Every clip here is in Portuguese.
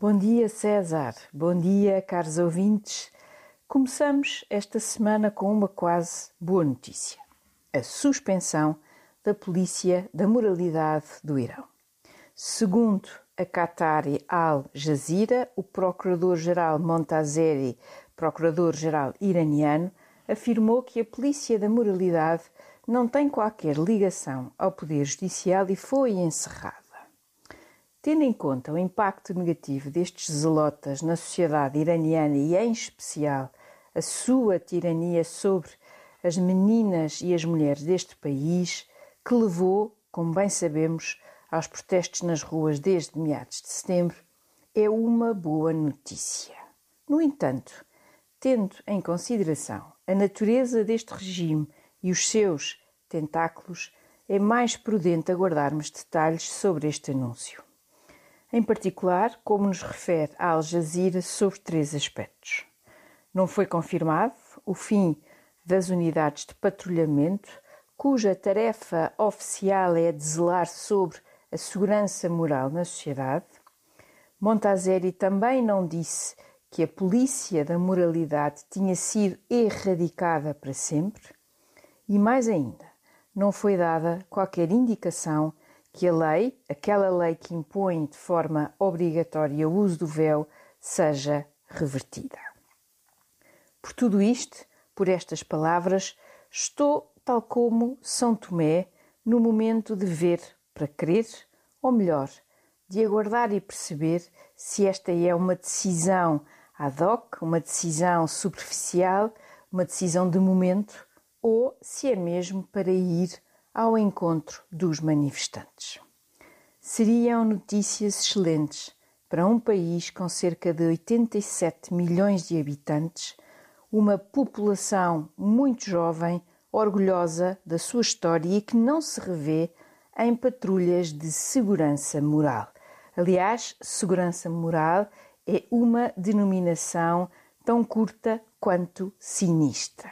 Bom dia, César. Bom dia, caros ouvintes. Começamos esta semana com uma quase boa notícia: a suspensão da Polícia da Moralidade do Irão. Segundo a Qatari Al Jazeera, o Procurador-Geral Montazeri, Procurador-Geral iraniano, afirmou que a Polícia da Moralidade não tem qualquer ligação ao Poder Judicial e foi encerrada. Tendo em conta o impacto negativo destes zelotas na sociedade iraniana e, em especial, a sua tirania sobre as meninas e as mulheres deste país, que levou, como bem sabemos, aos protestos nas ruas desde meados de setembro, é uma boa notícia. No entanto, tendo em consideração a natureza deste regime e os seus tentáculos, é mais prudente aguardarmos detalhes sobre este anúncio. Em particular, como nos refere a Al Jazeera sobre três aspectos. Não foi confirmado o fim das unidades de patrulhamento, cuja tarefa oficial é de zelar sobre a segurança moral na sociedade. Montazeri também não disse que a polícia da moralidade tinha sido erradicada para sempre. E mais ainda, não foi dada qualquer indicação que a lei, aquela lei que impõe de forma obrigatória o uso do véu, seja revertida. Por tudo isto, por estas palavras, estou, tal como São Tomé, no momento de ver para crer, ou melhor, de aguardar e perceber se esta é uma decisão ad hoc, uma decisão superficial, uma decisão de momento, ou se é mesmo para ir ao encontro dos manifestantes. Seriam notícias excelentes para um país com cerca de 87 milhões de habitantes, uma população muito jovem, orgulhosa da sua história e que não se revê em patrulhas de segurança moral. Aliás, segurança moral é uma denominação tão curta quanto sinistra.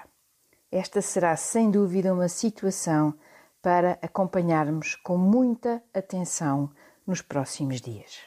Esta será sem dúvida uma situação para acompanharmos com muita atenção nos próximos dias.